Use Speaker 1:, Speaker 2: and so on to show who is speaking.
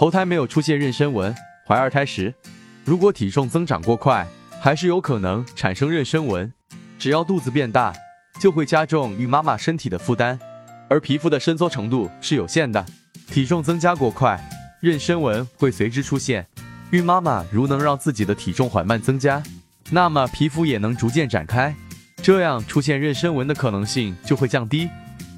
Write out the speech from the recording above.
Speaker 1: 头胎没有出现妊娠纹怀二胎时如果体重增长过快还是有可能产生妊娠纹。只要肚子变大就会加重孕妈妈身体的负担而皮肤的伸缩程度是有限的。体重增加过快妊娠纹会随之出现。孕妈妈如能让自己的体重缓慢增加那么皮肤也能逐渐展开这样出现妊娠纹的可能性就会降低。